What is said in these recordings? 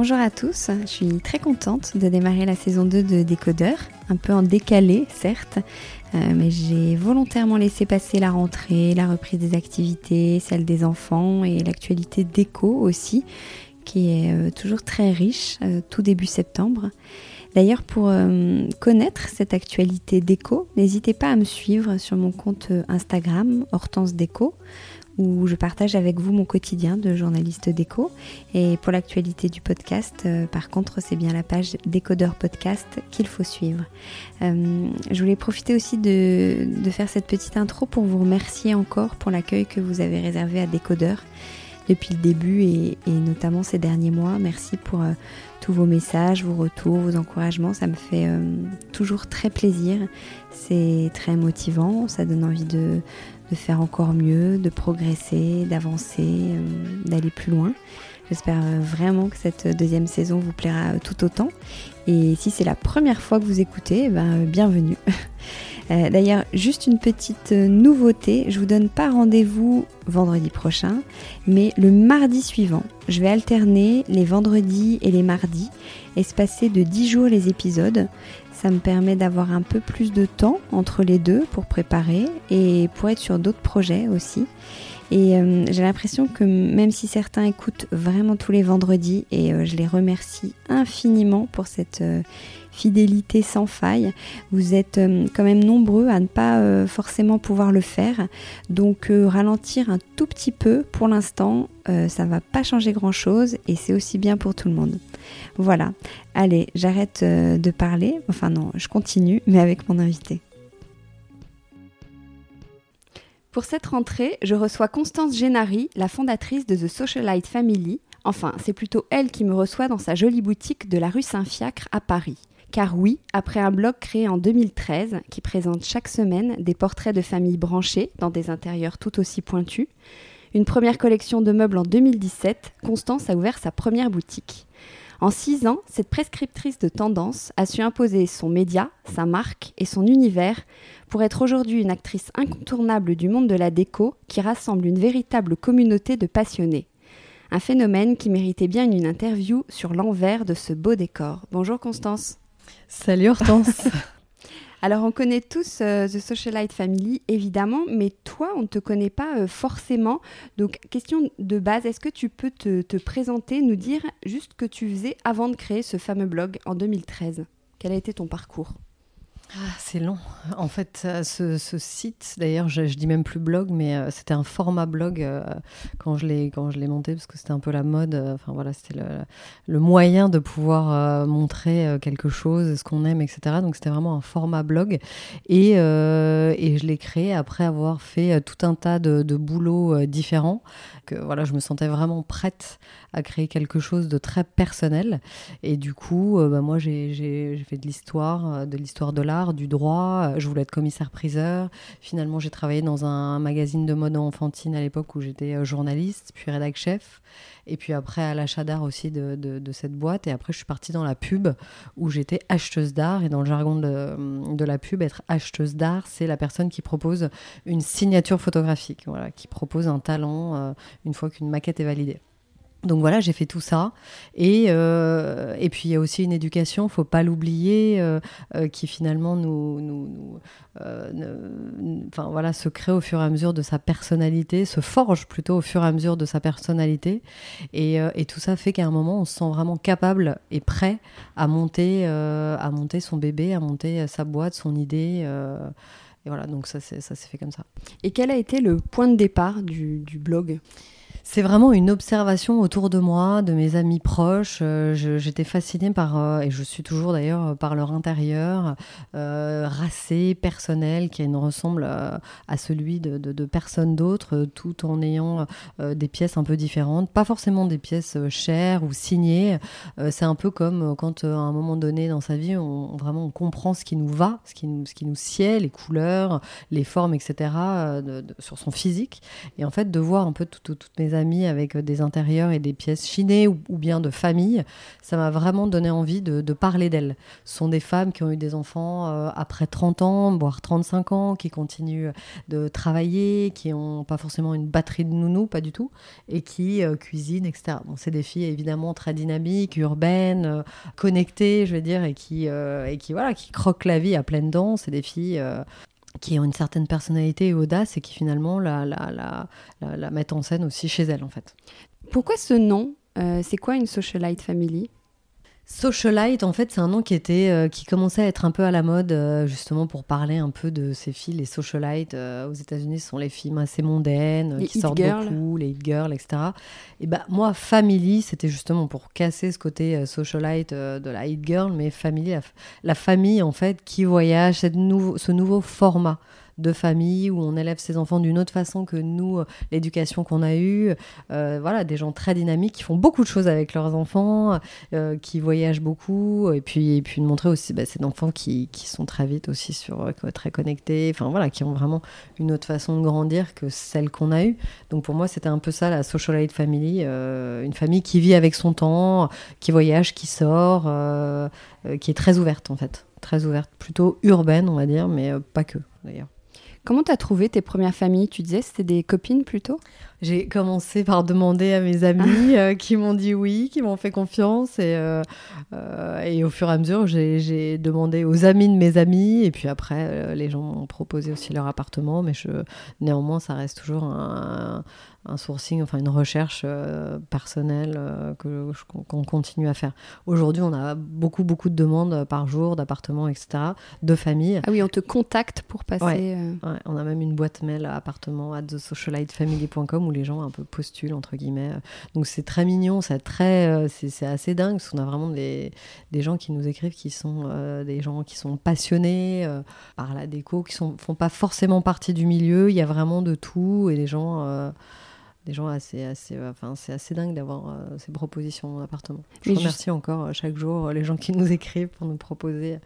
Bonjour à tous, je suis très contente de démarrer la saison 2 de Décodeur, un peu en décalé certes, euh, mais j'ai volontairement laissé passer la rentrée, la reprise des activités, celle des enfants et l'actualité déco aussi, qui est euh, toujours très riche euh, tout début septembre. D'ailleurs, pour connaître cette actualité déco, n'hésitez pas à me suivre sur mon compte Instagram Hortense Déco où je partage avec vous mon quotidien de journaliste déco. Et pour l'actualité du podcast, euh, par contre, c'est bien la page Décodeur Podcast qu'il faut suivre. Euh, je voulais profiter aussi de, faire cette petite intro pour vous remercier encore pour l'accueil que vous avez réservé à Décodeur depuis le début et, notamment ces derniers mois. Merci pour euh, tous vos messages, vos retours, vos encouragements. Ça me fait toujours très plaisir. C'est très motivant. Ça donne envie de, de faire encore mieux, de progresser, d'avancer, euh, d'aller plus loin. J'espère euh, vraiment que cette deuxième saison vous plaira euh, tout autant. Et si c'est la première fois que vous écoutez, eh ben, bienvenue. D'ailleurs, juste une petite nouveauté, je vous donne pas rendez-vous vendredi prochain, mais le mardi suivant. Je vais alterner les vendredis et les mardis, espacer de 10 jours les épisodes. Ça me permet d'avoir un peu plus de temps entre les deux pour préparer et pour être sur d'autres projets aussi. Et euh, j'ai l'impression que même si certains écoutent vraiment tous les vendredis, et euh, je les remercie infiniment pour cette euh, fidélité sans faille. Vous êtes quand même nombreux à ne pas forcément pouvoir le faire. Donc ralentir un tout petit peu pour l'instant, ça va pas changer grand chose et c'est aussi bien pour tout le monde. Voilà. Allez, j'arrête de parler. Enfin non, je continue, mais avec mon invité. Pour cette rentrée, je reçois Constance Génary, la fondatrice de The Socialite Family. Enfin, c'est plutôt elle qui me reçoit dans sa jolie boutique de la rue Saint-Fiacre à Paris. Car oui, après un blog créé en 2013 qui présente chaque semaine des portraits de familles branchées dans des intérieurs tout aussi pointus, une première collection de meubles en 2017, Constance a ouvert sa première boutique. En six ans, cette prescriptrice de tendance a su imposer son média, sa marque et son univers pour être aujourd'hui une actrice incontournable du monde de la déco qui rassemble une véritable communauté de passionnés. Un phénomène qui méritait bien une interview sur l'envers de ce beau décor. Bonjour Constance. Salut Hortense. Alors, on connaît tous euh, The Socialite Family, évidemment, mais toi, on ne te connaît pas euh, forcément. Donc, question de base, est-ce que tu peux te, présenter, nous dire juste ce que tu faisais avant de créer ce fameux blog en 2013 Quel a été ton parcours? Ah, c'est long. En fait, ce, site, d'ailleurs, je, dis même plus blog, mais euh, c'était un format blog euh, quand je l'ai je monté parce que c'était un peu la mode. Euh, voilà, c'était le, moyen de pouvoir montrer quelque chose, ce qu'on aime, etc. Donc c'était vraiment un format blog et, je l'ai créé après avoir fait tout un tas de, de boulots différents. Que voilà, je me sentais vraiment prête à créer quelque chose de très personnel. Et du coup, bah, moi, j'ai fait de l'histoire, de l'histoire de l'art du droit. Euh, je voulais être commissaire-priseur. Finalement, j'ai travaillé dans un magazine de mode enfantine à l'époque où j'étais euh, journaliste, puis rédac chef. Et puis après, à l'achat d'art aussi de, cette boîte. Et après, je suis partie dans la pub où j'étais acheteuse d'art. Et dans le jargon de, de la pub, être acheteuse d'art, c'est la personne qui propose une signature photographique, voilà, qui propose un talent euh, une fois qu'une maquette est validée. Donc voilà, j'ai fait tout ça. Et, euh, et puis il y a aussi une éducation, faut pas l'oublier, euh, euh, qui finalement nous, nous, enfin voilà, se crée au fur et à mesure de sa personnalité, se forge plutôt au fur et à mesure de sa personnalité. Et, tout ça fait qu'à un moment, on se sent vraiment capable et prêt à monter, à monter son bébé, à monter sa boîte, son idée. et voilà, donc ça, ça s'est fait comme ça. Et quel a été le point de départ du blog? C'est vraiment une observation autour de moi, de mes amis proches. Euh, j'étais fascinée par, euh, et je suis toujours d'ailleurs, par leur intérieur, euh, racé, personnel, qui ne ressemble à celui de, personnes d'autres, tout en ayant des pièces un peu différentes. Pas forcément des pièces chères ou signées. C'est un peu comme quand, à un moment donné dans sa vie, on, vraiment on comprend ce qui nous va, ce qui nous, ce qui nous sied, les couleurs, les formes, etc., sur son physique. Et en fait, de voir un peu toutes mes amis avec euh, des intérieurs et des pièces chinées ou, bien de famille, ça m'a vraiment donné envie de, parler d'elles. Ce sont des femmes qui ont eu des enfants euh, après 30 ans, voire 35 ans, qui continuent de travailler, qui n'ont pas forcément une batterie de nounou, pas du tout, et qui euh, cuisinent, etc. Bon, c'est des filles évidemment très dynamiques, urbaines, connectées, je veux dire, et qui, et qui, voilà, qui croquent la vie à pleines dents. C'est des filles qui ont une certaine personnalité et audace et qui finalement la, la, la, la, mettent en scène aussi chez elles en fait. Pourquoi ce nom? Euh, C'est quoi une socialite family? Socialite, en fait, c'est un nom qui était, euh, qui commençait à être un peu à la mode, euh, justement pour parler un peu de ces filles, les socialites. aux États-Unis, ce sont les filles assez mondaines, qui sortent beaucoup, les hit girls, etc. Et bah moi, family, c'était justement pour casser ce côté socialite de la hit girl, mais family, la, famille en fait qui voyage, cette ce nouveau format de famille où on élève ses enfants d'une autre façon que nous, euh, l'éducation qu'on a eue. Euh, voilà, des gens très dynamiques qui font beaucoup de choses avec leurs enfants, euh, qui voyagent beaucoup, et puis, et puis de montrer aussi bah, ces enfants qui, qui, sont très vite aussi sur, très connectés, enfin voilà, qui ont vraiment une autre façon de grandir que celle qu'on a eue. Donc pour moi, c'était un peu ça la socialite family, une famille qui vit avec son temps, qui voyage, qui sort, qui est très ouverte en fait très ouverte, plutôt urbaine, on va dire, mais pas que d'ailleurs. Comment tu as trouvé tes premières familles? Tu disais c'était des copines plutôt? J'ai commencé par demander à mes amis euh, qui m'ont dit oui, qui m'ont fait confiance. Et, euh, euh, et au fur et à mesure, j'ai demandé aux amis de mes amis. Et puis après, les gens m'ont proposé aussi leur appartement. Mais je, néanmoins, ça reste toujours un, un sourcing, enfin une recherche personnelle que qu'on continue à faire. Aujourd'hui, on a beaucoup beaucoup de demandes par jour d'appartements, etc., de familles. Ah oui, on te contacte pour passer. On a même une boîte mail à appartement at thesocialitefamily.com où les gens un peu postulent entre guillemets. Donc c'est très mignon, c'est très, c'est assez dingue parce qu'on a vraiment des, des gens qui nous écrivent qui sont des gens qui sont passionnés par la déco, qui sont font pas forcément partie du milieu. Il y a vraiment de tout et les gens des gens assez, assez, euh, enfin, c'est assez dingue d'avoir euh, ces propositions d'appartement. Je remercie encore euh, chaque jour les gens qui nous écrivent pour nous proposer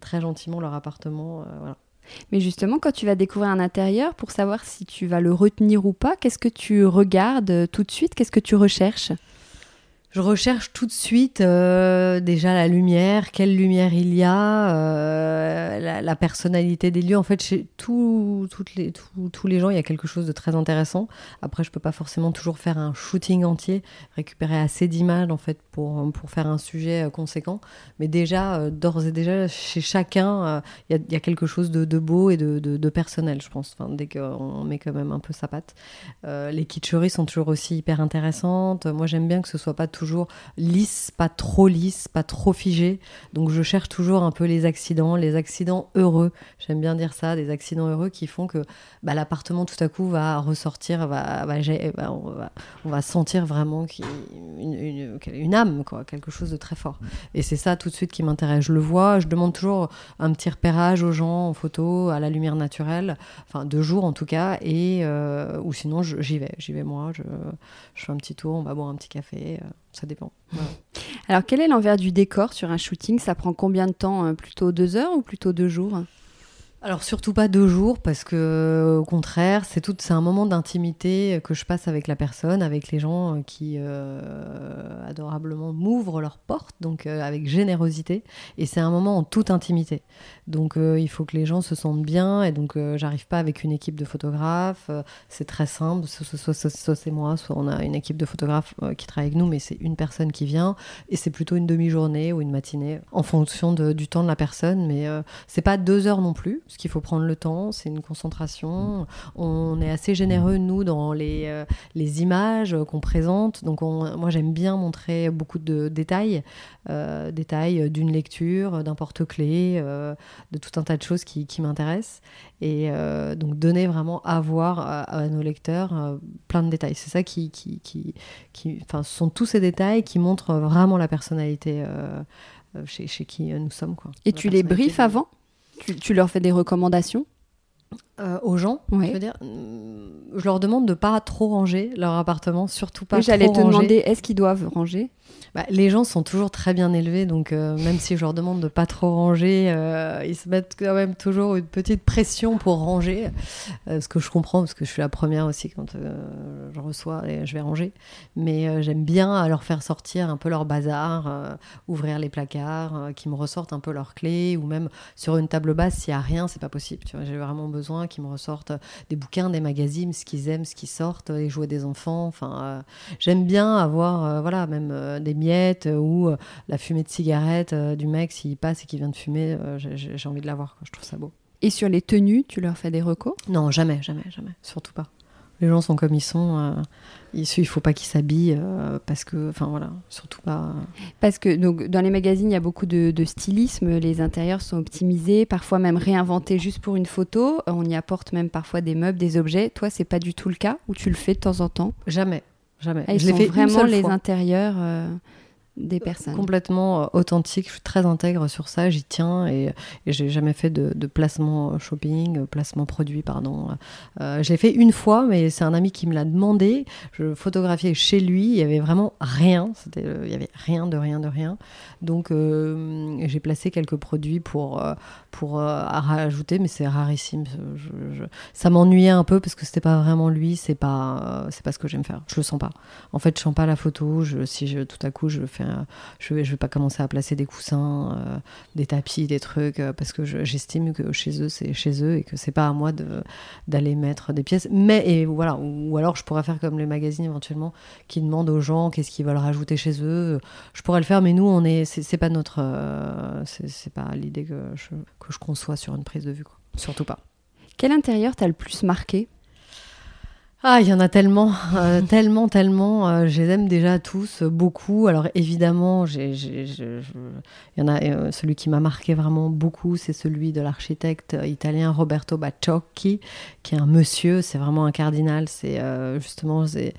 très gentiment leur appartement. voilà. Mais justement, quand tu vas découvrir un intérieur, pour savoir si tu vas le retenir ou pas, qu'est-ce que tu regardes tout de suite? Qu'est-ce que tu recherches? Je recherche tout de suite euh, déjà la lumière, quelle lumière il y a, euh, la, personnalité des lieux. En fait, chez tous les gens, il y a quelque chose de très intéressant. Après, je peux pas forcément toujours faire un shooting entier, récupérer assez d'images en fait pour, pour faire un sujet euh, conséquent. Mais déjà, d'ores et déjà, chez chacun, il y, a quelque chose de, beau et de, de, personnel, je pense. Enfin, dès qu'on met quand même un peu sa patte. les kitscheries sont toujours aussi hyper intéressantes. Moi, j'aime bien que ce soit pas tout toujours lisse, pas trop lisse, pas trop figé. Donc je cherche toujours un peu les accidents, les accidents heureux. J'aime bien dire ça, des accidents heureux qui font que bah, l'appartement tout à coup va ressortir, va, on, va, sentir vraiment une, âme, quoi, quelque chose de très fort. Et c'est ça tout de suite qui m'intéresse. Je le vois, je demande toujours un petit repérage aux gens en photo, à la lumière naturelle, enfin de jour en tout cas, et euh, ou sinon j'y vais, j'y vais moi, je, je, fais un petit tour, on va boire un petit café, euh, ça dépend. Alors quel est l'envers du décor sur un shooting? Ça prend combien de temps euh, Plutôt deux heures ou plutôt deux jours? Alors surtout pas deux jours parce que au contraire c'est tout c'est un moment d'intimité que je passe avec la personne avec les gens euh, qui euh, m'ouvrent leurs portes donc euh, avec générosité. Et c'est un moment en toute intimité. Donc il faut que les gens se sentent bien et donc j'arrive pas avec une équipe de photographes c'est très simple. Soit, c'est moi soit on a une équipe de photographes qui travaille avec nous mais c'est une personne qui vient. Et c'est plutôt une demi-journée ou une matinée en fonction du temps de la personne. Mais c'est pas deux heures non plus parce qu'il faut prendre le temps, c'est une concentration. On est assez généreux, nous, dans les, euh, les images qu'on présente. Donc, moi, j'aime bien montrer beaucoup de détails, euh, détails d'une lecture, d'un porte-clés, euh, de tout un tas de choses qui, qui m'intéressent. Et donc, donner vraiment à voir à, nos lecteurs plein de détails. C'est ça qui. qui, qui, qui enfin, ce sont tous ces détails qui montrent vraiment la personnalité. Chez, chez, qui nous sommes. Quoi. Et tu les briefes avant? Tu, leur fais des recommandations? Euh, aux gens, je veux dire, je leur demande de pas trop ranger leur appartement, surtout pas. J'allais te demander, est-ce qu'ils doivent ranger? Bah, les gens sont toujours très bien élevés, donc euh, même si je leur demande de pas trop ranger, euh, ils se mettent quand même toujours une petite pression pour ranger, ce que je comprends parce que je suis la première aussi quand je reçois et je vais ranger. Mais j'aime bien leur faire sortir un peu leur bazar, ouvrir les placards, qu'ils me ressortent un peu leurs clés, ou même sur une table basse s'il y a rien, c'est pas possible. J'ai vraiment besoin qu'ils me ressortent des bouquins, des magazines, ce qu'ils aiment, ce qui sortent, les jouets des enfants. Enfin, j'aime bien avoir, voilà, même des miettes euh, ou euh, la fumée de cigarette euh, du mec s'il passe et qu'il vient de fumer, j'ai envie de l'avoir. Je trouve ça beau. Et sur les tenues, tu leur fais des recos? Non, jamais, jamais, jamais, surtout pas. Les gens sont comme ils sont. il il faut pas qu'ils s'habillent parce que, enfin voilà, surtout pas. Parce que donc dans les magazines, il y a beaucoup de, de, stylisme. Les intérieurs sont optimisés, parfois même réinventés juste pour une photo. On y apporte même parfois des meubles, des objets. Toi, c'est pas du tout le cas ou tu le fais de temps en temps? Jamais. Jamais. Ah, ils je vraiment les intérieurs. Euh, des personnes. Complètement euh, authentique, je suis très intègre sur ça, j'y tiens et, et j'ai jamais fait de, placement shopping, euh, placement produit, pardon. Euh, j'ai fait une fois, mais c'est un ami qui me l'a demandé. Je photographiais chez lui, il y avait vraiment rien, il y avait rien de rien de rien. Donc j'ai placé quelques produits pour, pour rajouter, mais c'est rarissime. ça m'ennuyait un peu parce que c'était pas vraiment lui, c'est pas, c'est pas ce que j'aime faire. Je le sens pas. En fait, je sens pas la photo. Je, si je, tout à coup je fais je vais, je vais pas commencer à placer des coussins, euh, des tapis, des trucs, euh, parce que j'estime que chez eux, c'est chez eux et que c'est pas à moi d'aller mettre des pièces. Mais, et voilà, ou, alors je pourrais faire comme les magazines éventuellement qui demandent aux gens qu'est-ce qu'ils veulent rajouter chez eux. Je pourrais le faire, mais nous, on est, c'est pas notre, euh, c'est pas l'idée que je, que je conçois sur une prise de vue. Surtout pas. Quel intérieur t'a le plus marqué? Ah, il y en a tellement, euh, tellement, tellement. Euh, je les aime déjà tous, euh, beaucoup. Alors évidemment, il y en a celui qui m'a marqué vraiment beaucoup, c'est celui de l'architecte italien Roberto Bacciocchi, qui est un monsieur, c'est vraiment un cardinal. C'est justement, c'est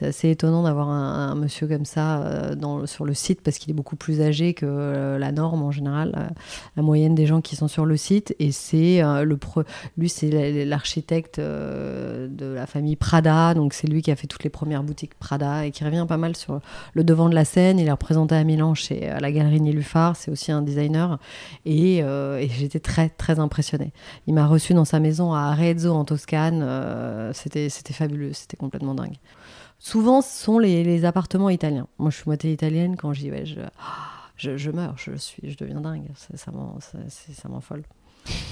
assez étonnant d'avoir un, monsieur comme ça sur le site parce qu'il est beaucoup plus âgé que la norme en général, la moyenne des gens qui sont sur le site. Et c'est le, lui, c'est l'architecte de la famille Prada, donc c'est lui qui a fait toutes les premières boutiques Prada et qui revient pas mal sur le devant de la scène. Il est représenté à Milan chez à la galerie Nilufar, c'est aussi un designer et, euh, j'étais très très impressionnée. Il m'a reçu dans sa maison à Arezzo en Toscane, euh, c'était fabuleux, c'était complètement dingue. Souvent, ce sont les, appartements italiens. Moi, je suis moitié italienne. Quand je dis ouais, je, je, meurs, je suis, je deviens dingue. Ça, ça m'enfolle.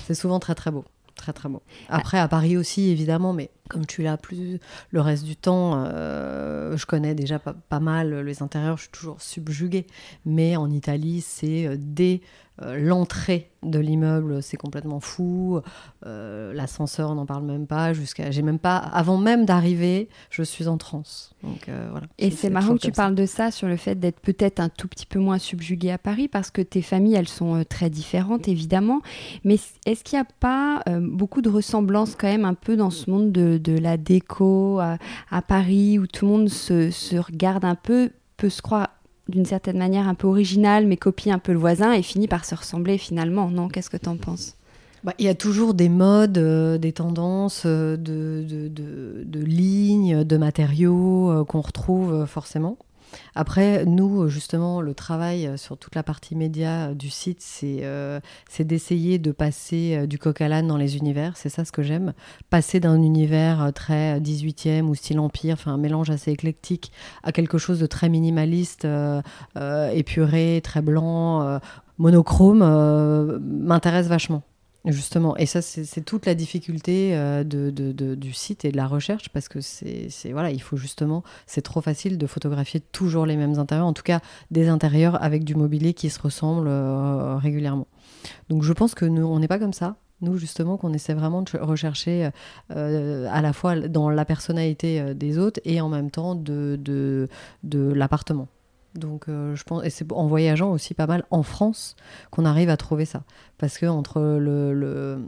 C'est souvent très très beau. Très très beau. Après, à Paris aussi, évidemment, mais comme tu l'as plus le reste du temps, je connais déjà pas, pas, mal les intérieurs, je suis toujours subjuguée. Mais en Italie, c'est dès euh, l'entrée de l'immeuble, c'est complètement fou. Euh, l'ascenseur, on n'en parle même pas. Jusqu'à, j'ai même pas, avant même d'arriver, je suis en transe. Donc euh, voilà. Et c'est, marrant que tu parles de ça sur le fait d'être peut-être un tout petit peu moins subjugué à Paris parce que tes familles, elles sont très différentes évidemment. Mais est-ce qu'il n'y a pas beaucoup de ressemblances quand même un peu dans ce monde de, la déco à, Paris où tout le monde se, se regarde un peu, peut se croire d'une certaine manière un peu original, mais copie un peu le voisin et finit par se ressembler finalement. Non, qu'est-ce que tu en penses? Bah, il y a toujours des modes, euh, des tendances euh, de, de, lignes, de matériaux euh, qu'on retrouve forcément. Après, nous, justement, le travail sur toute la partie média du site, c'est euh, d'essayer de passer euh, du coq à l'âne dans les univers. C'est ça ce que j'aime. Passer d'un univers euh, très 18e ou style empire, enfin un mélange assez éclectique, à quelque chose de très minimaliste, épuré, très blanc, monochrome, m'intéresse vachement. Justement, et ça, c'est toute la difficulté euh, du site et de la recherche, parce que c'est voilà, il faut justement, c'est trop facile de photographier toujours les mêmes intérieurs, en tout cas des intérieurs avec du mobilier qui se ressemble euh, régulièrement. Donc je pense que nous, on n'est pas comme ça. Nous, justement, qu'on essaie vraiment de rechercher euh, à la fois dans la personnalité des autres et en même temps de l'appartement. Donc, euh, je pense, et c'est en voyageant aussi pas mal en France qu'on arrive à trouver ça. Parce que entre le le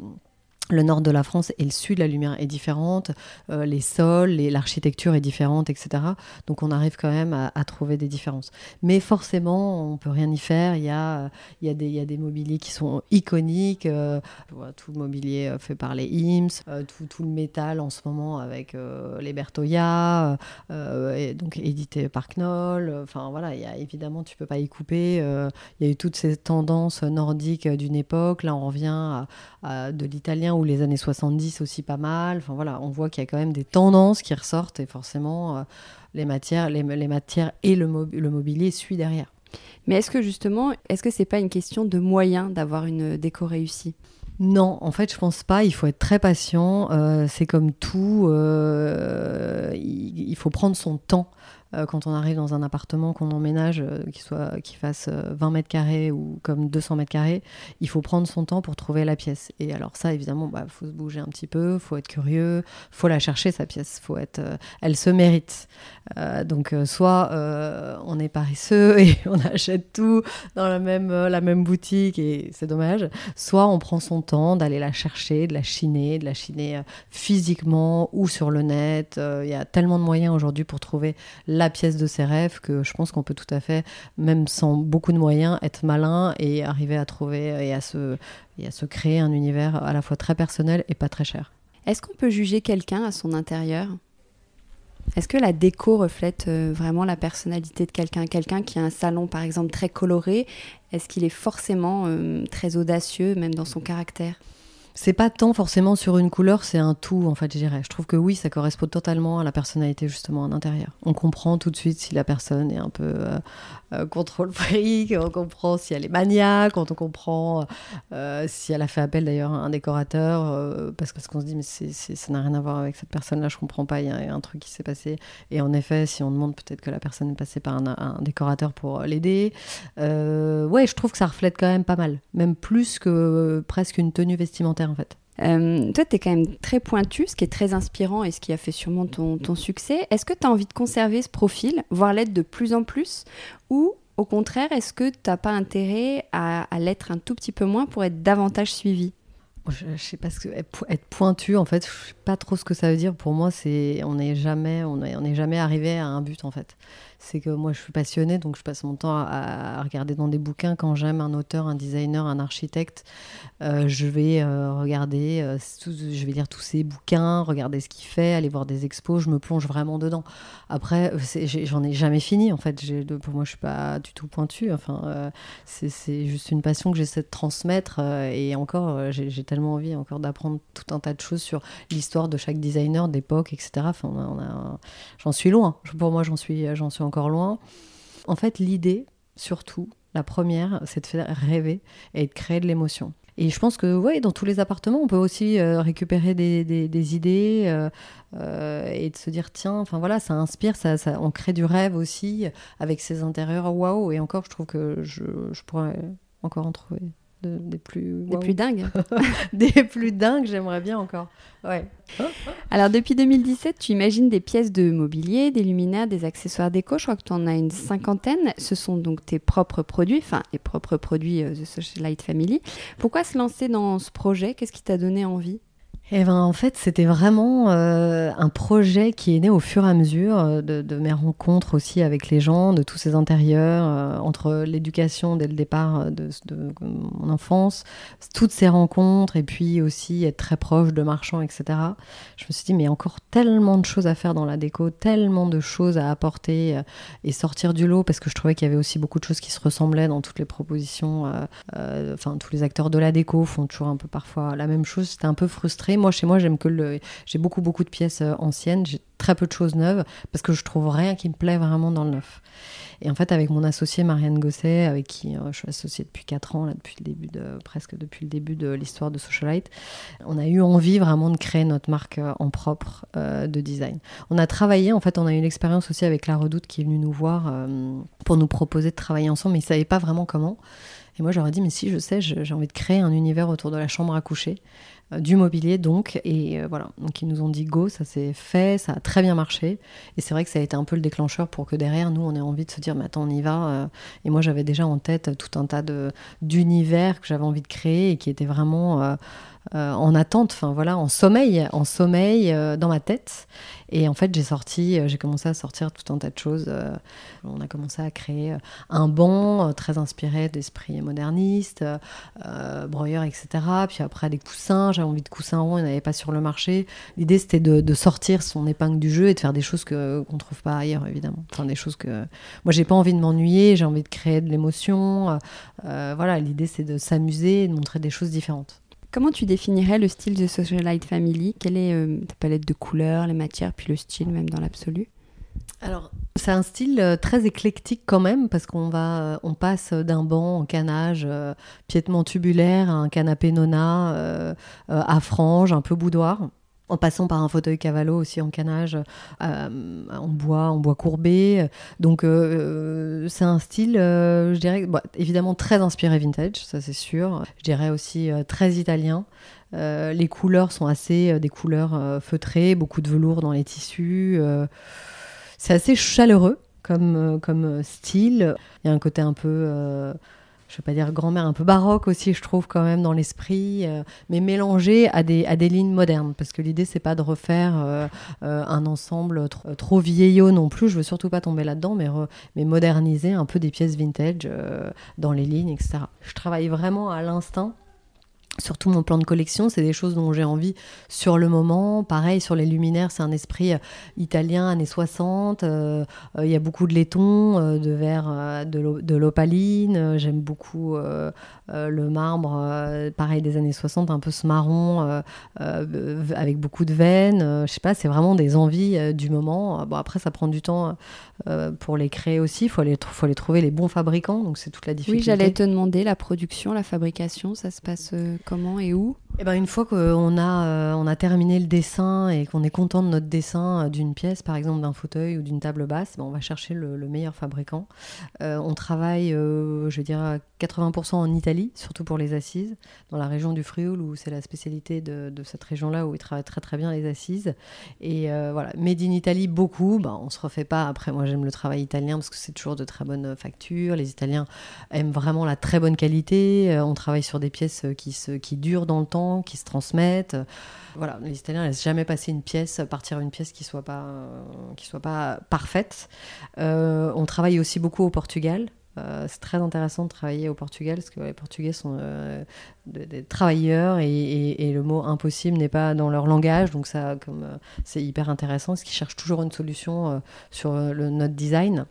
nord de la France et le sud, la lumière est différente, euh, les sols, l'architecture est différente, etc. Donc on arrive quand même à, trouver des différences. Mais forcément, on peut rien y faire. Il y a, des, mobiliers qui sont iconiques. Euh, tout le mobilier euh, fait par les IMSS, tout, le métal en ce moment avec les Bertoya, donc édité par Knoll. Enfin voilà, évidemment, tu peux pas y couper. il y a eu toutes ces tendances nordiques d'une époque. Là, on revient à, de l'italien ou les années 70 aussi pas mal. Enfin voilà, on voit qu'il y a quand même des tendances qui ressortent et forcément euh, les matières, les, matières et le, le mobilier suivent derrière. Mais est-ce que justement, est-ce que c'est pas une question de moyens d'avoir une déco réussie? Non, en fait, je pense pas. Il faut être très patient. Euh, c'est comme tout. Euh, il, faut prendre son temps. Euh, quand on arrive dans un appartement, qu'on emménage, euh, qui, soit, qui fasse 20 euh, mètres carrés ou comme 200 mètres carrés, il faut prendre son temps pour trouver la pièce. Et alors ça, évidemment, il bah, faut se bouger un petit peu, faut être curieux, faut la chercher, sa pièce, faut être, elle se mérite. donc soit on est paresseux et on achète tout dans la même, la même boutique et c'est dommage, soit on prend son temps d'aller la chercher, de la chiner, de la chiner physiquement ou sur le net. Il y a tellement de moyens aujourd'hui pour trouver la pièce de ses rêves que je pense qu'on peut tout à fait, même sans beaucoup de moyens, être malin et arriver à trouver et à se, à se créer un univers à la fois très personnel et pas très cher. Est-ce qu'on peut juger quelqu'un à son intérieur? Est-ce que la déco reflète euh, vraiment la personnalité de quelqu'un? Quelqu'un qui a un salon, par exemple, très coloré, est-ce qu'il est forcément euh, très audacieux, même dans son caractère? C'est pas tant forcément sur une couleur, c'est un tout en fait, je dirais. Je trouve que oui, ça correspond totalement à la personnalité justement en intérieur. On comprend tout de suite si la personne est un peu euh, euh, contrôle fric, on comprend si elle est maniaque, on comprend euh, si elle a fait appel d'ailleurs à un décorateur, parce que ce qu'on se dit, mais ça n'a rien à voir avec cette personne-là, je comprends pas, il y, a un truc qui s'est passé. Et en effet, si on demande peut-être que la personne est passée par un décorateur pour l'aider, ouais, je trouve que ça reflète quand même pas mal, même plus que presque une tenue vestimentaire en fait. Euh, toi, tu es quand même très pointu, ce qui est très inspirant et ce qui a fait sûrement ton, succès. Est-ce que tu as envie de conserver ce profil, voire l'être de plus en plus Ou au contraire, est-ce que tu n'as pas intérêt à, l'être un tout petit peu moins pour être davantage suivi? Je, ne sais pas ce que être pointu en fait, je sais pas trop ce que ça veut dire. Pour moi, c'est on n'est jamais on n'est jamais arrivé à un but en fait c'est que moi je suis passionnée, donc je passe mon temps à, regarder dans des bouquins. Quand j'aime un auteur, un designer, un architecte, euh, je vais euh, regarder, euh, je vais lire tous ses bouquins, regarder ce qu'il fait, aller voir des expos, je me plonge vraiment dedans. Après, j'en ai, jamais fini en fait. Pour moi, je suis pas du tout pointue. Enfin, c'est juste une passion que j'essaie de transmettre et encore, j'ai tellement envie encore d'apprendre tout un tas de choses sur l'histoire de chaque designer, d'époque, etc. Enfin, j'en suis loin. Pour moi, j'en suis, j'en suis encore loin. En fait, l'idée, surtout, la première, c'est de faire rêver et de créer de l'émotion. Et je pense que ouais, dans tous les appartements, on peut aussi récupérer des, idées et de se dire tiens, enfin voilà, ça inspire, ça, on crée du rêve aussi avec ces intérieurs. Waouh Et encore, je trouve que je, je pourrais encore en trouver des plus des plus dingues. Des plus dingues j'aimerais bien encore. Ouais. Alors depuis 2017 tu imagines des pièces de mobilier des luminaires des accessoires déco. Je crois que tu en as une cinquantaine. Ce sont donc tes propres produits enfin les propres produits euh, The Light Family. Pourquoi se lancer dans ce projet? Qu'est-ce qui t'a donné envie? Eh ben, en fait, c'était vraiment euh, un projet qui est né au fur et à mesure euh, de, mes rencontres aussi avec les gens, de tous ces intérieurs, euh, entre l'éducation dès le départ de, mon enfance, toutes ces rencontres, et puis aussi être très proche de marchands, etc. Je me suis dit, mais encore tellement de choses à faire dans la déco, tellement de choses à apporter et sortir du lot, parce que je trouvais qu'il y avait aussi beaucoup de choses qui se ressemblaient dans toutes les propositions. Enfin, tous les acteurs de la déco font toujours un peu parfois la même chose. C'était un peu frustré moi, chez moi, j'aime que. J'ai beaucoup, beaucoup de pièces euh, anciennes. J'ai très peu de choses neuves parce que je trouve rien qui me plaît vraiment dans le neuf. Et en fait, avec mon associée Marianne Gosset, avec qui euh, je suis associée depuis 4 ans, là, depuis le début de, presque depuis le début de l'histoire de Socialite, on a eu envie vraiment de créer notre marque euh, en propre de design. On a travaillé, en fait, on a eu une expérience aussi avec La Redoute qui est venue nous voir pour nous proposer de travailler ensemble, mais ils ne savaient pas vraiment comment. Et moi, j'aurais dit, mais si, je sais, j'ai envie de créer un univers autour de la chambre à coucher. Euh, du mobilier donc et euh, voilà donc ils nous ont dit go ça s'est fait ça a très bien marché et c'est vrai que ça a été un peu le déclencheur pour que derrière nous on ait envie de se dire mais attends on y va euh. et moi j'avais déjà en tête tout un tas de d'univers que j'avais envie de créer et qui étaient vraiment euh, en attente, enfin voilà, en sommeil, en sommeil euh, dans ma tête. Et en fait, j'ai sorti, euh, j'ai commencé à sortir tout un tas de choses. on a commencé à créer un banc très inspiré d'esprit moderniste, broyeur, etc. Puis après des coussins, j'avais envie de coussins ronds, il n'y en avait pas sur le marché. L'idée c'était de, sortir son épingle du jeu et de faire des choses que qu'on trouve pas ailleurs, évidemment. Enfin des choses que moi j'ai pas envie de m'ennuyer, j'ai envie de créer de l'émotion. voilà, l'idée c'est de s'amuser, de montrer des choses différentes. Comment tu définirais le style de Socialite Family? Quelle est euh, ta palette de couleurs, les matières, puis le style même dans l'absolu? Alors, c'est un style euh, très éclectique quand même, parce qu'on va, euh, on passe d'un banc en canage piétement tubulaire à un canapé nona à franges, un peu boudoir en passant par un fauteuil cavallo aussi en canage, euh, en bois, en bois courbé. Donc euh, c'est un style, euh, je dirais, bah, évidemment très inspiré vintage, ça c'est sûr. Je dirais aussi très italien. les couleurs sont assez des couleurs feutrées, beaucoup de velours dans les tissus. c'est assez chaleureux comme, comme style. Il y a un côté un peu je vais pas dire grand-mère, un peu baroque aussi, je trouve quand même dans l'esprit, euh, mais mélangé à des, à des lignes modernes, parce que l'idée c'est pas de refaire euh, euh, un ensemble trop, vieillot non plus, je veux surtout pas tomber là-dedans, mais, mais moderniser un peu des pièces vintage dans les lignes, etc. Je travaille vraiment à l'instinct Surtout mon plan de collection, c'est des choses dont j'ai envie sur le moment. Pareil, sur les luminaires, c'est un esprit euh, italien, années 60. Euh, euh, il y a beaucoup de laiton, de verre, de l'opaline. J'aime beaucoup le marbre, pareil, des années 60, un peu ce marron avec beaucoup de veines. je sais pas, c'est vraiment des envies du moment. Bon, après, ça prend du temps pour les créer aussi. Il faut aller trouver les bons fabricants. Donc, c'est toute la difficulté. Oui, j'allais te demander la production, la fabrication, ça se passe Comment et où? Eh ben, une fois qu'on a, euh, on a terminé le dessin et qu'on est content de notre dessin euh, d'une pièce, par exemple d'un fauteuil ou d'une table basse, ben, on va chercher le, meilleur fabricant. Euh, on travaille, je vais dire, 80% en Italie, surtout pour les assises, dans la région du Frioul, où c'est la spécialité de, cette région-là, où ils travaillent très très bien les assises. Et voilà, Made in Italy, beaucoup. Ben, on se refait pas. Après, moi j'aime le travail italien parce que c'est toujours de très bonnes factures. Les Italiens aiment vraiment la très bonne qualité. on travaille sur des pièces qui, se, qui durent dans le temps qui se transmettent. Voilà, les Italiens laissent jamais passer une pièce, partir une pièce qui soit qui soit pas parfaite. Euh, on travaille aussi beaucoup au Portugal. Euh, c'est très intéressant de travailler au Portugal parce que les Portugais sont euh, des, travailleurs et, le mot impossible n'est pas dans leur langage, donc ça, comme c'est hyper intéressant, parce qu'ils cherchent toujours une solution sur le, notre design.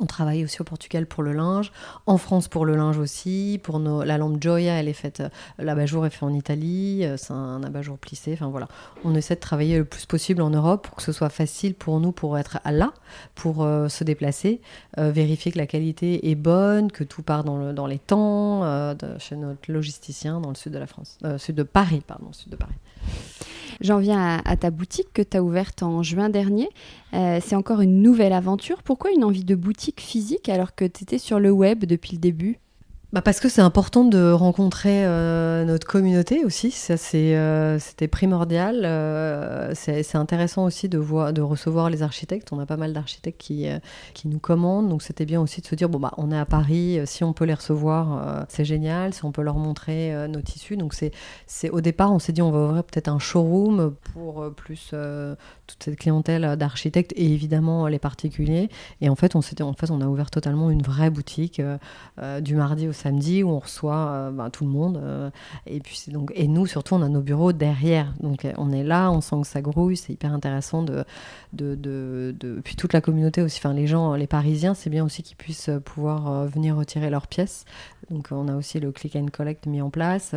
On travaille aussi au Portugal pour le linge, en France pour le linge aussi. Pour nos, la lampe Joya, elle est faite, euh, l'abat-jour est fait en Italie, euh, c'est un abat-jour plissé. Enfin voilà, on essaie de travailler le plus possible en Europe pour que ce soit facile pour nous pour être là, pour euh, se déplacer, vérifier que la qualité est bonne, que tout part dans, le, dans les temps, chez notre logisticien dans le sud de la France, sud de Paris, pardon, sud de Paris. J'en viens à, ta boutique que tu as ouverte en juin dernier. Euh, c'est encore une nouvelle aventure. Pourquoi une envie de boutique physique alors que tu étais sur le web depuis le début? Bah parce que c'est important de rencontrer euh, notre communauté aussi, ça c'est, euh, c'était primordial. Euh, c'est, intéressant aussi de, voir, de recevoir les architectes. On a pas mal d'architectes qui, qui nous commandent, donc c'était bien aussi de se dire bon bah on est à Paris, si on peut les recevoir, c'est génial. Si on peut leur montrer nos tissus, donc c'est, c'est au départ on s'est dit on va ouvrir peut-être un showroom pour plus toute cette clientèle d'architectes et évidemment les particuliers. Et en fait on s'était en fait on a ouvert totalement une vraie boutique du mardi au samedi où on reçoit euh, ben, tout le monde. Euh, et, puis, donc, et nous, surtout, on a nos bureaux derrière. Donc euh, on est là, on sent que ça grouille, c'est hyper intéressant. De, de, Puis toute la communauté aussi, enfin, les gens, les Parisiens, c'est bien aussi qu'ils puissent pouvoir venir retirer leurs pièces. Donc on a aussi le click and collect mis en place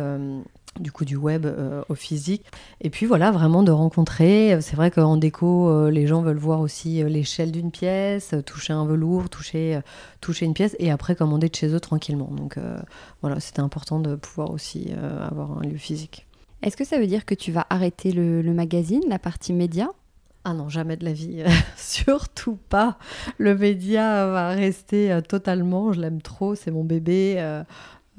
du coup du web euh, au physique. Et puis voilà, vraiment de rencontrer. C'est vrai qu'en déco, euh, les gens veulent voir aussi euh, l'échelle d'une pièce, toucher un velours, toucher, toucher une pièce, et après commander de chez eux tranquillement. Donc voilà, c'était important de pouvoir aussi avoir un lieu physique. Est-ce que ça veut dire que tu vas arrêter le, le magazine, la partie média? Ah non, jamais de la vie, surtout pas. Le média va rester totalement, je l'aime trop, c'est mon bébé.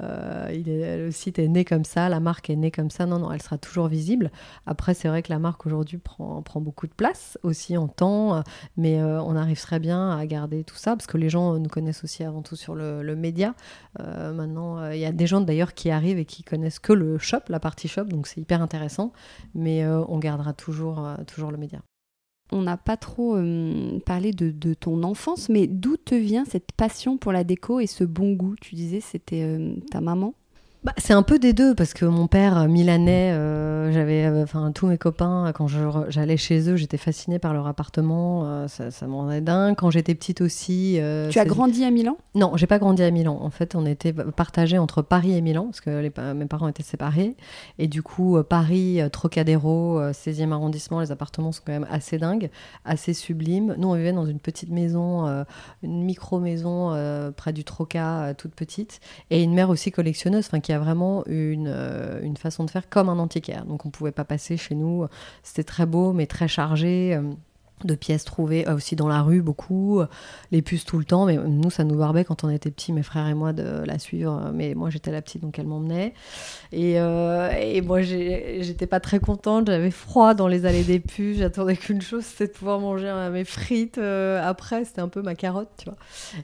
Euh, il est, le site est né comme ça, la marque est née comme ça. Non, non, elle sera toujours visible. Après, c'est vrai que la marque aujourd'hui prend, prend beaucoup de place aussi en temps, mais euh, on arrive très bien à garder tout ça parce que les gens nous connaissent aussi avant tout sur le, média. Euh, maintenant, il y a des gens d'ailleurs qui arrivent et qui connaissent que le shop, la partie shop, donc c'est hyper intéressant, mais on gardera toujours, toujours le média on n'a pas trop euh, parlé de, ton enfance, mais d'où te vient cette passion pour la déco et ce bon goût? Tu disais c'était euh, ta maman? Bah, c'est un peu des deux parce que mon père euh, milanais, euh, j'avais, euh, enfin tous mes copains quand j'allais chez eux, j'étais fascinée par leur appartement, ça, ça me rendait dingue. Quand j'étais petite aussi. tu as grandi à Milan? Non, j'ai pas grandi à Milan. En fait, on était partagés entre Paris et Milan parce que mes parents étaient séparés et du coup Paris, Trocadéro, 16e arrondissement, les appartements sont quand même assez dingues, assez sublimes. Nous on vivait dans une petite maison, une micro maison près du Troca, toute petite, et une mère aussi collectionneuse, enfin qui a vraiment une, euh, une façon de faire comme un antiquaire. Donc on ne pouvait pas passer chez nous. C'était très beau, mais très chargé. De pièces trouvées euh, aussi dans la rue beaucoup, euh, les puces tout le temps, mais nous ça nous barbait quand on était petits, mes frères et moi, de la suivre, mais moi j'étais la petite donc elle m'emmenait. Et, euh, et moi j'étais pas très contente, j'avais froid dans les allées des puces, j'attendais qu'une chose, c'était de pouvoir manger mes frites après, c'était un peu ma carotte, tu vois.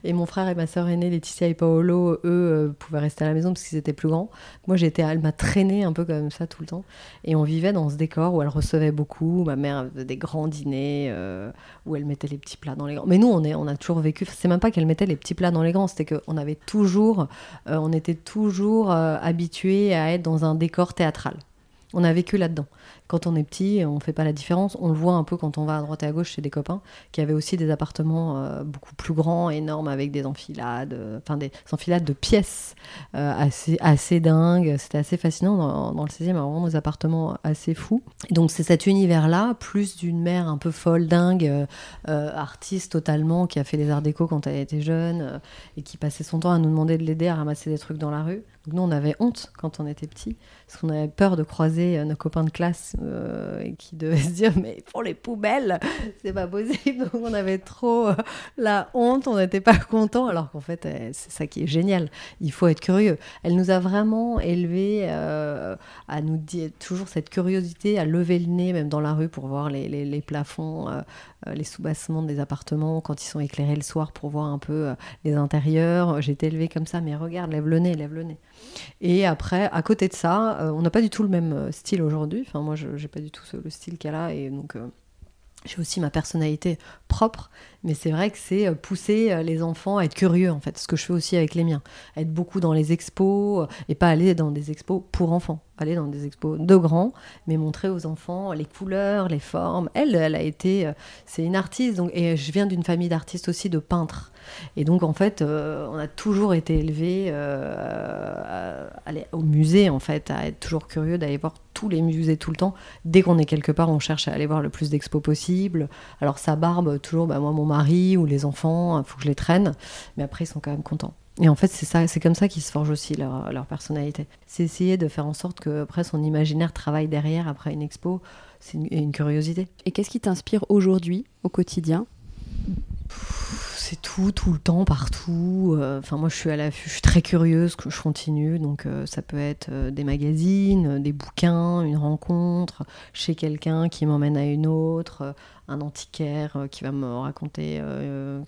Et mon frère et ma soeur aînée, Laetitia et Paolo, eux pouvaient rester à la maison parce qu'ils étaient plus grands. Moi j'étais, elle m'a traîné un peu comme ça tout le temps. Et on vivait dans ce décor où elle recevait beaucoup, ma mère faisait des grands dîners. Euh, où elle mettait les petits plats dans les grands. Mais nous, on, est, on a toujours vécu. C'est même pas qu'elle mettait les petits plats dans les grands, c'était qu'on avait toujours, euh, on était toujours euh, habitués à être dans un décor théâtral. On a vécu là-dedans quand on est petit, on ne fait pas la différence. On le voit un peu quand on va à droite et à gauche chez des copains qui avaient aussi des appartements euh, beaucoup plus grands, énormes, avec des enfilades, euh, enfin des enfilades de pièces euh, assez, assez dingues. C'était assez fascinant dans, le 16e, vraiment des appartements assez fous. donc c'est cet univers-là, plus d'une mère un peu folle, dingue, artiste totalement, qui a fait les arts déco quand elle était jeune et qui passait son temps à nous demander de l'aider à ramasser des trucs dans la rue. Nous, on avait honte quand on était petit, parce qu'on avait peur de croiser nos copains de classe euh, et qui devait se dire mais pour les poubelles c'est pas possible. Donc on avait trop euh, la honte on n'était pas content alors qu'en fait euh, c'est ça qui est génial. Il faut être curieux. Elle nous a vraiment élevé à nous dire toujours cette curiosité à lever le nez même dans la rue pour voir les, les, les plafonds les soubassements des appartements quand ils sont éclairés le soir pour voir un peu les intérieurs. J'étais élevée comme ça mais regarde lève le nez lève le nez. Et après à côté de ça on n'a pas du tout le même style aujourd'hui. Enfin moi je j'ai pas du tout le style qu'elle a et donc euh, j'ai aussi ma personnalité propre, mais c'est vrai que c'est euh, pousser euh, les enfants à être curieux en fait, ce que je fais aussi avec les miens, être beaucoup dans les expos et pas aller dans des expos pour enfants. Aller dans des expos de grands, mais montrer aux enfants les couleurs, les formes. Elle, elle a été, c'est une artiste, donc, et je viens d'une famille d'artistes aussi, de peintres. Et donc, en fait, on a toujours été élevés aller au musée, en fait, à être toujours curieux d'aller voir tous les musées tout le temps. Dès qu'on est quelque part, on cherche à aller voir le plus d'expos possible. Alors, sa barbe, toujours, bah, moi, mon mari ou les enfants, il faut que je les traîne. Mais après, ils sont quand même contents. Et en fait, c'est ça, c'est comme ça qu'ils se forgent aussi leur, leur personnalité. C'est essayer de faire en sorte que après son imaginaire travaille derrière après une expo. C'est une, curiosité. Et qu'est-ce qui t'inspire aujourd'hui au quotidien? C'est tout, tout le temps, partout. Euh, enfin, moi, je suis à l'affût, je suis très curieuse, je continue. Donc, euh, ça peut être euh, des magazines, des bouquins, une rencontre chez quelqu'un qui m'emmène à une autre, un antiquaire euh, qui va me raconter, euh,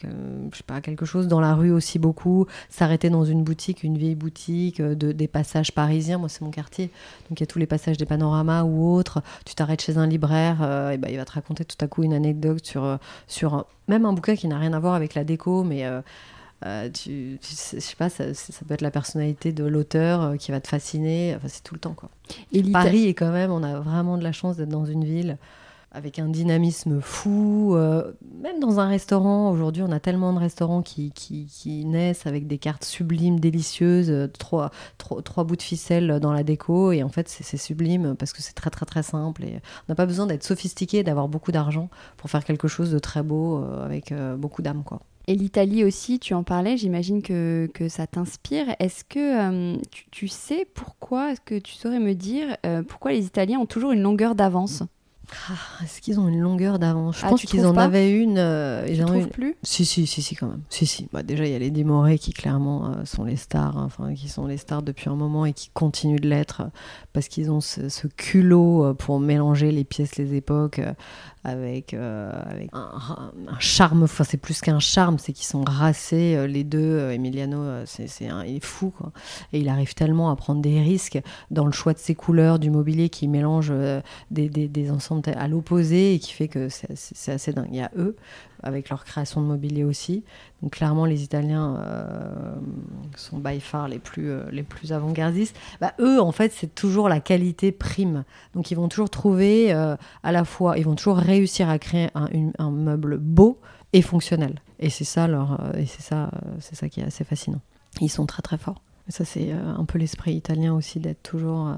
je sais pas, quelque chose dans la rue aussi beaucoup, s'arrêter dans une boutique, une vieille boutique, euh, de, des passages parisiens. Moi, c'est mon quartier, donc il y a tous les passages des panoramas ou autres. Tu t'arrêtes chez un libraire, et ben, il va te raconter tout à coup une anecdote sur, sur même un bouquin qui n'a rien à voir avec la déco, mais tu, je sais pas, ça, peut être la personnalité de l'auteur qui va te fasciner. Enfin, c'est tout le temps, quoi. Et Paris est quand même, on a vraiment de la chance d'être dans une ville avec un dynamisme fou. Euh, même dans un restaurant, aujourd'hui, on a tellement de restaurants qui, qui, naissent avec des cartes sublimes, délicieuses, euh, trois, trois, bouts de ficelle dans la déco. Et en fait, c'est sublime parce que c'est très, très, très simple. Et on n'a pas besoin d'être sophistiqué, d'avoir beaucoup d'argent pour faire quelque chose de très beau euh, avec beaucoup d'âme, quoi. Et l'Italie aussi, tu en parlais, j'imagine que, que, ça t'inspire. Est-ce que tu, tu, sais pourquoi, est-ce que tu saurais me dire pourquoi les Italiens ont toujours une longueur d'avance? Ah, est-ce qu'ils ont une longueur d'avance? Je ah, pense qu'ils en avaient une. Euh, en plus? Si, si, si, si, quand même. Si, si. Bah, déjà, il y a les Dimoré qui, clairement, euh, sont les stars, hein, enfin, qui sont les stars depuis un moment et qui continuent de l'être parce qu'ils ont ce, ce, culot euh, pour mélanger les pièces, les époques avec, euh, un, charme. Enfin, c'est plus qu'un charme, c'est qu'ils sont racés, euh, les deux. Euh, Emiliano, c'est, il est fou, quoi. Et il arrive tellement à prendre des risques dans le choix de ses couleurs, du mobilier qui mélange des, des, des, ensembles à l'opposé et qui fait que c'est, c'est assez dingue. Il y a eux, avec leur création de mobilier aussi. Donc clairement, les Italiens euh, sont by far les plus, euh, les plus avant-gardistes. Bah, eux, en fait, c'est toujours la qualité prime. Donc ils vont toujours trouver euh, à la fois, ils vont toujours réussir à créer un, un meuble beau et fonctionnel. Et c'est ça, leur, et c'est ça, c'est ça qui est assez fascinant. Ils sont très très forts. Ça, c'est un peu l'esprit italien aussi, d'être toujours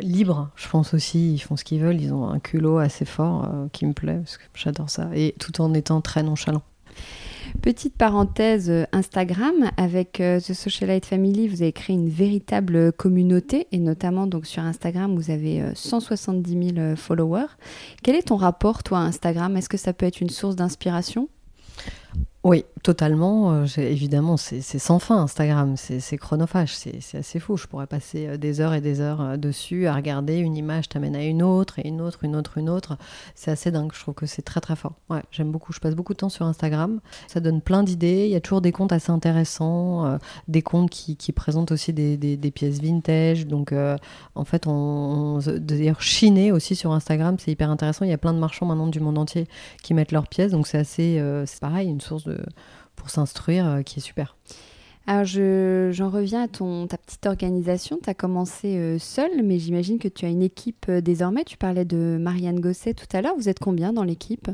libre. Je pense aussi, ils font ce qu'ils veulent. Ils ont un culot assez fort qui me plaît, parce que j'adore ça. Et tout en étant très nonchalant. Petite parenthèse euh, Instagram, avec euh, The Socialite Family, vous avez créé une véritable communauté, et notamment donc sur Instagram, vous avez 170 euh, 000 followers. Quel est ton rapport, toi, à Instagram? Est-ce que ça peut être une source d'inspiration? Oui, totalement. Euh, évidemment, c'est sans fin Instagram, c'est chronophage, c'est assez fou. Je pourrais passer euh, des heures et des heures euh, dessus à regarder une image t'amène à une autre et une autre, une autre, une autre. C'est assez dingue. Je trouve que c'est très très fort. Ouais, j'aime beaucoup. Je passe beaucoup de temps sur Instagram. Ça donne plein d'idées. Il y a toujours des comptes assez intéressants, des comptes qui, présentent aussi des, pièces vintage. Donc, en fait, on, d'ailleurs chiner aussi sur Instagram, c'est hyper intéressant. Il y a plein de marchands maintenant du monde entier qui mettent leurs pièces, donc c'est assez, c'est pareil, une source de pour s'instruire euh, qui est super. Alors j'en reviens à ton, ta petite organisation. Tu as commencé euh, seule, mais j'imagine que tu as une équipe euh, désormais. Tu parlais de Marianne Gosset tout à l'heure. Vous êtes combien dans l'équipe?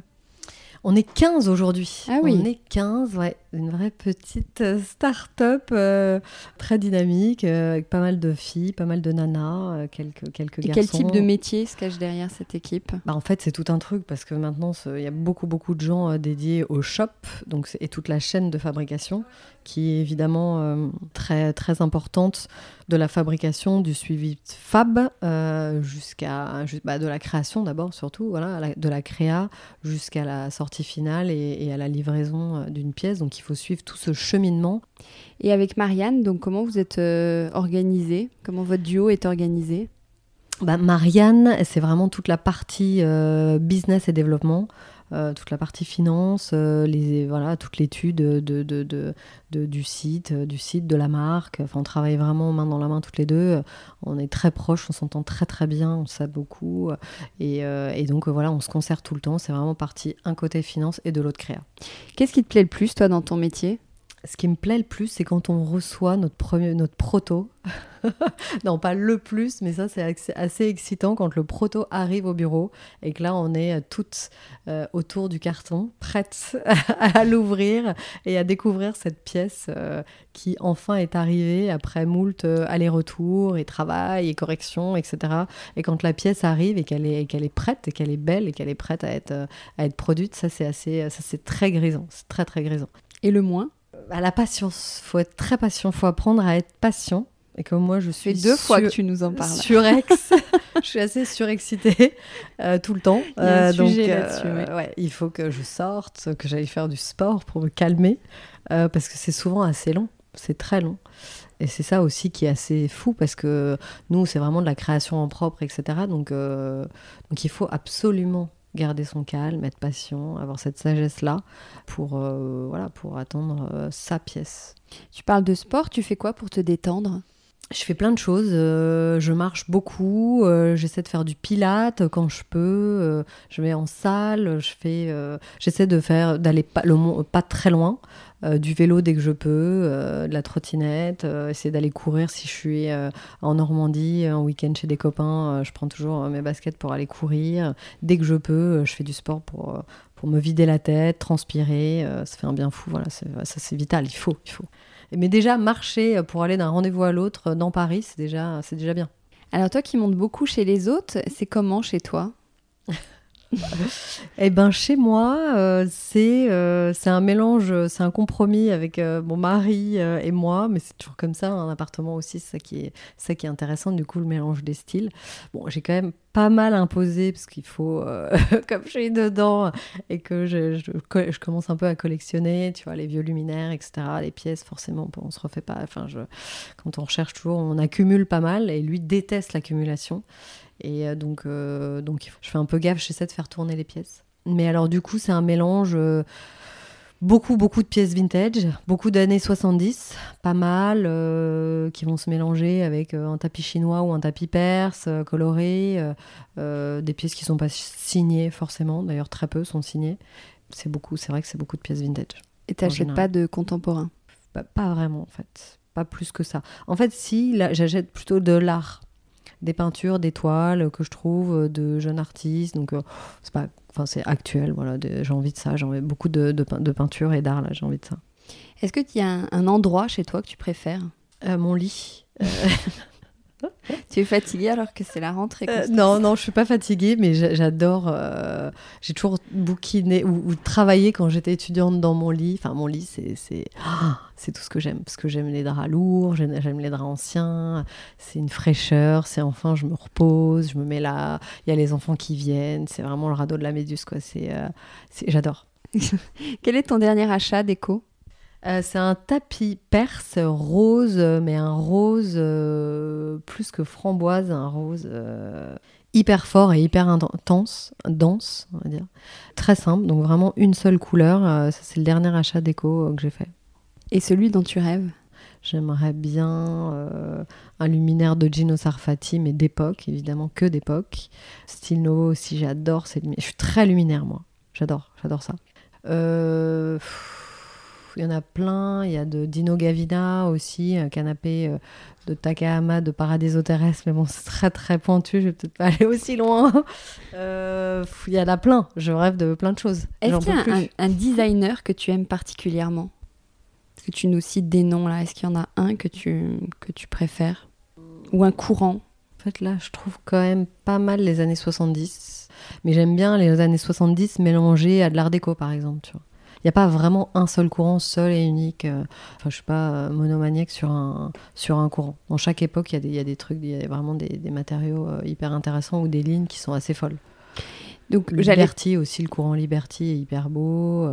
On est 15 aujourd'hui. Ah oui. On est 15, ouais. Une vraie petite euh, start-up euh, très dynamique, euh, avec pas mal de filles, pas mal de nanas, quelques, quelques Et quel type de métier se cache derrière cette équipe? Bah, En fait, c'est tout un truc parce que maintenant, il y a beaucoup, beaucoup de gens dédiés au shop donc, et toute la chaîne de fabrication qui est évidemment euh, très, très importante de la fabrication, du suivi fab, euh, jusqu'à bah, de la création d'abord, surtout, voilà, de la créa jusqu'à la sortie finale et, à la livraison euh, d'une pièce. Donc il faut suivre tout ce cheminement. Et avec Marianne, donc comment vous êtes organisé Comment votre duo est organisé? Bah, Marianne, c'est vraiment toute la partie business et développement. Euh, toute la partie finance, euh, les, voilà, toute l'étude de, de, de, du site, euh, du site, de la marque. Enfin, on travaille vraiment main dans la main toutes les deux. On est très proches, on s'entend très très bien, on sait beaucoup. Et, et donc voilà, on se concerte tout le temps. C'est vraiment partie un côté finance et de l'autre créa. Qu'est-ce qui te plaît le plus, toi, dans ton métier? Ce qui me plaît le plus, c'est quand on reçoit notre, notre proto. non, pas le plus, mais ça, c'est assez excitant quand le proto arrive au bureau et que là, on est toutes euh, autour du carton, prêtes à l'ouvrir et à découvrir cette pièce euh, qui enfin est arrivée après moult euh, aller-retour et travail et correction, etc. Et quand la pièce arrive et qu'elle est, est prête et qu'elle est belle et qu'elle est prête à être, à être produite, ça, c'est assez, ça, c'est très grisant. C'est très, très grisant. Et le moins? À la patience. faut être très patient. faut apprendre à être patient. Et comme moi, je suis deux fois que tu nous en parles. Surex. je suis assez surexcitée euh, tout le temps. Il y a un euh, donc, euh, ouais. il faut que je sorte, que j'aille faire du sport pour me calmer, parce que c'est souvent assez long. C'est très long. Et c'est ça aussi qui est assez fou parce que nous, c'est vraiment de la création en propre, etc. Donc, donc il faut absolument garder son calme, être patient, avoir cette sagesse-là pour, euh, voilà, pour attendre euh, sa pièce. Tu parles de sport, tu fais quoi pour te détendre? Je fais plein de choses. Euh, je marche beaucoup. j'essaie de faire du pilate quand je peux. je vais en salle. Je fais. j'essaie de faire d'aller pas, pas très loin. Euh, du vélo dès que je peux, euh, de la trottinette, euh, essayer d'aller courir si je suis en Normandie, en week-end chez des copains, je prends toujours mes baskets pour aller courir. Dès que je peux, je fais du sport pour, pour me vider la tête, transpirer, ça fait un bien fou, voilà, ça c'est vital, il faut, il faut. Mais déjà, marcher pour aller d'un rendez-vous à l'autre dans Paris, c'est déjà, c'est déjà bien. Alors toi qui montes beaucoup chez les autres, c'est comment chez toi? Eh ben chez moi, euh, c'est euh, c'est un mélange, c'est un compromis avec euh, mon mari et moi, mais c'est toujours comme ça, un appartement aussi, c'est ça qui est ça qui est intéressant du coup le mélange des styles. Bon, j'ai quand même pas mal imposé parce qu'il faut, comme je suis dedans et que je, je, commence un peu à collectionner, tu vois, les vieux luminaires, etc., les pièces, forcément, on se refait pas. Enfin, je, quand on recherche toujours, on accumule pas mal et lui déteste l'accumulation. Et euh, donc, euh, donc, je fais un peu gaffe, j'essaie de faire tourner les pièces. Mais alors, du coup, c'est un mélange. Euh, beaucoup, beaucoup de pièces vintage, beaucoup d'années 70, pas mal, qui vont se mélanger avec un tapis chinois ou un tapis perse, coloré, des pièces qui ne sont pas signées forcément, d'ailleurs très peu sont signées. C'est beaucoup, c'est vrai que c'est beaucoup de pièces vintage. Et tu n'achètes pas de contemporain? Pas vraiment en fait, pas plus que ça. En fait, si, j'achète plutôt de l'art des peintures, des toiles que je trouve euh, de jeunes artistes. Donc, euh, c'est pas, enfin, c'est actuel. Voilà, j'ai envie de ça. J'ai envie beaucoup de, de, de peinture et d'art. Là, j'ai envie de ça. Est-ce que tu as un, endroit chez toi que tu préfères? Euh, Mon lit. tu es fatiguée alors que c'est la rentrée euh, Non, non, je suis pas fatiguée, mais j'adore. Euh, j'ai toujours bouquiné ou, travaillé quand j'étais étudiante dans mon lit. Enfin, mon lit, c'est c'est ah, tout ce que j'aime parce que j'aime les draps lourds, j'aime les draps anciens. C'est une fraîcheur. C'est enfin, je me repose, je me mets là. Il y a les enfants qui viennent. C'est vraiment le radeau de la méduse, quoi. C'est euh, j'adore. Quel est ton dernier achat déco? Euh, c'est un tapis perse rose, mais un rose euh, plus que framboise, un rose euh, hyper fort et hyper intense, dense, on va dire. Très simple, donc vraiment une seule couleur. c'est le dernier achat déco que j'ai fait. Et celui dont tu rêves? J'aimerais bien un luminaire de Gino Sarfati, mais d'époque, évidemment que d'époque. Style nouveau aussi, j'adore. Je suis très luminaire, moi. J'adore, j'adore ça. Euh il y en a plein. Il y a de Dino Gavina aussi, un canapé euh, de Takahama de Paradiso Terrestre, mais bon, c'est très très pointu, je vais peut-être pas aller aussi loin. Euh, il y en a plein, je rêve de plein de choses. Est-ce qu'il y a un, designer que tu aimes particulièrement? Est-ce que tu nous cites des noms là? Est-ce qu'il y en a un que tu, que tu préfères? Ou un courant? En fait, là, je trouve quand même pas mal les années 70. Mais j'aime bien les années 70 mélangées à de l'art déco, par exemple, tu vois n'y a pas vraiment un seul courant, seul et unique. Euh, enfin, je suis pas euh, monomaniaque sur un, sur un courant. Dans chaque époque, il y, a des trucs, il y a vraiment des, matériaux euh, hyper intéressants ou des lignes qui sont assez folles. Donc, Liberty aussi, le courant Liberty est hyper beau.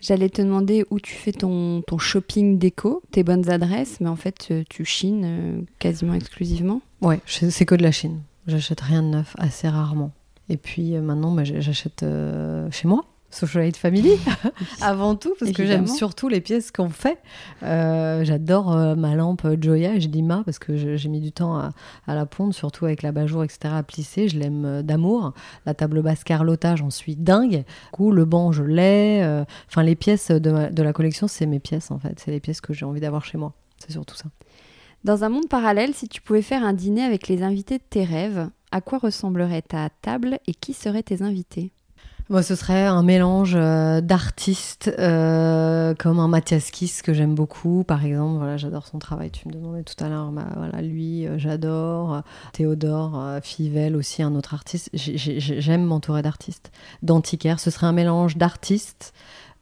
J'allais te demander où tu fais ton, ton shopping déco, tes bonnes adresses, mais en fait, tu chines quasiment exclusivement. Ouais, c'est que de la Chine. J'achète rien de neuf, assez rarement. Et puis maintenant, bah, j'achète chez moi Socialite Family, avant tout, parce que j'aime surtout les pièces qu'on fait. Euh, j'adore euh, ma lampe Joya, je dis ma, parce que j'ai mis du temps à, la pondre, surtout avec la bajour, etc., à plisser. Je l'aime euh, d'amour. La table basse Carlotta, j'en suis dingue. Du coup, le banc, je l'ai. Enfin, les pièces de, de la collection, c'est mes pièces, en fait. C'est les pièces que j'ai envie d'avoir chez moi. C'est surtout ça. Dans un monde parallèle, si tu pouvais faire un dîner avec les invités de tes rêves, à quoi ressemblerait ta table et qui seraient tes invités? Moi, ce serait un mélange euh, d'artistes euh, comme un Mathias Kiss que j'aime beaucoup, par exemple. Voilà, j'adore son travail. Tu me demandais tout à l'heure, bah, voilà, lui, euh, j'adore. Théodore Fivel aussi, un autre artiste. J'aime m'entourer d'artistes. D'antiquaires, ce serait un mélange d'artistes,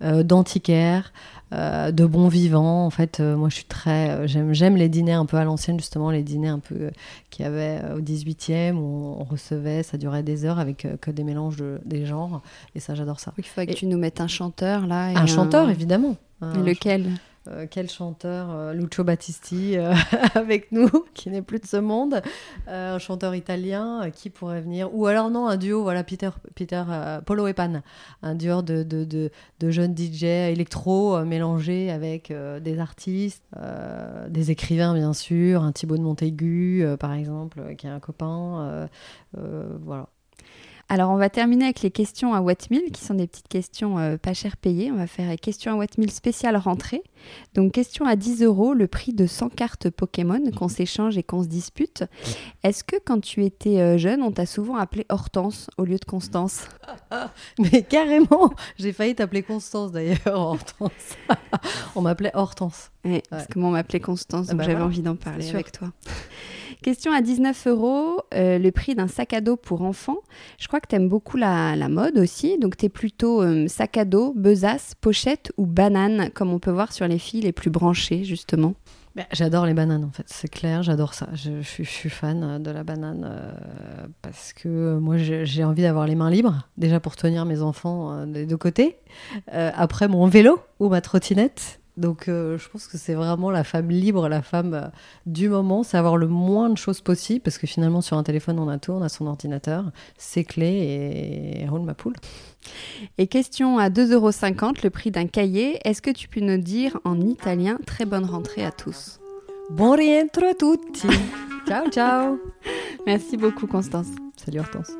d'antiquaires, euh, de bons vivants. En fait, euh, moi, je suis très. Euh, j'aime, j'aime les dîners un peu à l'ancienne, justement, les dîners un peu qu'il y avait au 18e, où on, recevait, ça durait des heures avec que des mélanges de, des genres. Et ça, j'adore ça. Il faudrait que tu nous mettes un chanteur, là. un, chanteur, évidemment. lequel? Euh, quel chanteur euh, Lucio Battisti euh, avec nous, qui n'est plus de ce monde, un chanteur italien qui pourrait venir, ou alors non, un duo, voilà, Peter, Peter Polo et Pan, un duo de, de, de, jeunes DJ électro mélangés avec des artistes, des écrivains bien sûr, un Thibaut de Montaigu par exemple, qui est un copain, voilà. Alors, on va terminer avec les questions à Wattmill, qui sont des petites questions euh, pas cher payées. On va faire questions à Wattmill spéciale rentrée. Donc, question à 10 euros, le prix de 100 cartes Pokémon qu'on mhm. s'échange et qu'on se dispute. Est-ce que quand tu étais euh, jeune, on t'a souvent appelé Hortense au lieu de Constance? Mais carrément J'ai failli t'appeler Constance d'ailleurs, Hortense. on m'appelait Hortense. parce que moi, on m'appelait Constance, ah donc bah j'avais envie d'en parler avec toi. Question à 19 euros, euh, le prix d'un sac à dos pour enfants. Je crois que tu aimes beaucoup la, mode aussi, donc tu es plutôt euh, sac à dos, besace, pochette ou banane, comme on peut voir sur les filles les plus branchées, justement. Bah, j'adore les bananes en fait, c'est clair, j'adore ça. Je, suis, fan de la banane euh, parce que moi j'ai envie d'avoir les mains libres, déjà pour tenir mes enfants des deux côtés. après mon vélo ou ma trottinette donc euh, je pense que c'est vraiment la femme libre, la femme euh, du moment, c'est avoir le moins de choses possible, parce que finalement sur un téléphone on a tout, on a son ordinateur, ses clés et, roule ma poule. Et question à 2,50€, le prix d'un cahier, est-ce que tu peux nous dire en italien très bonne rentrée à tous Bon rientro a tutti Ciao ciao Merci beaucoup Constance. Salut Hortense.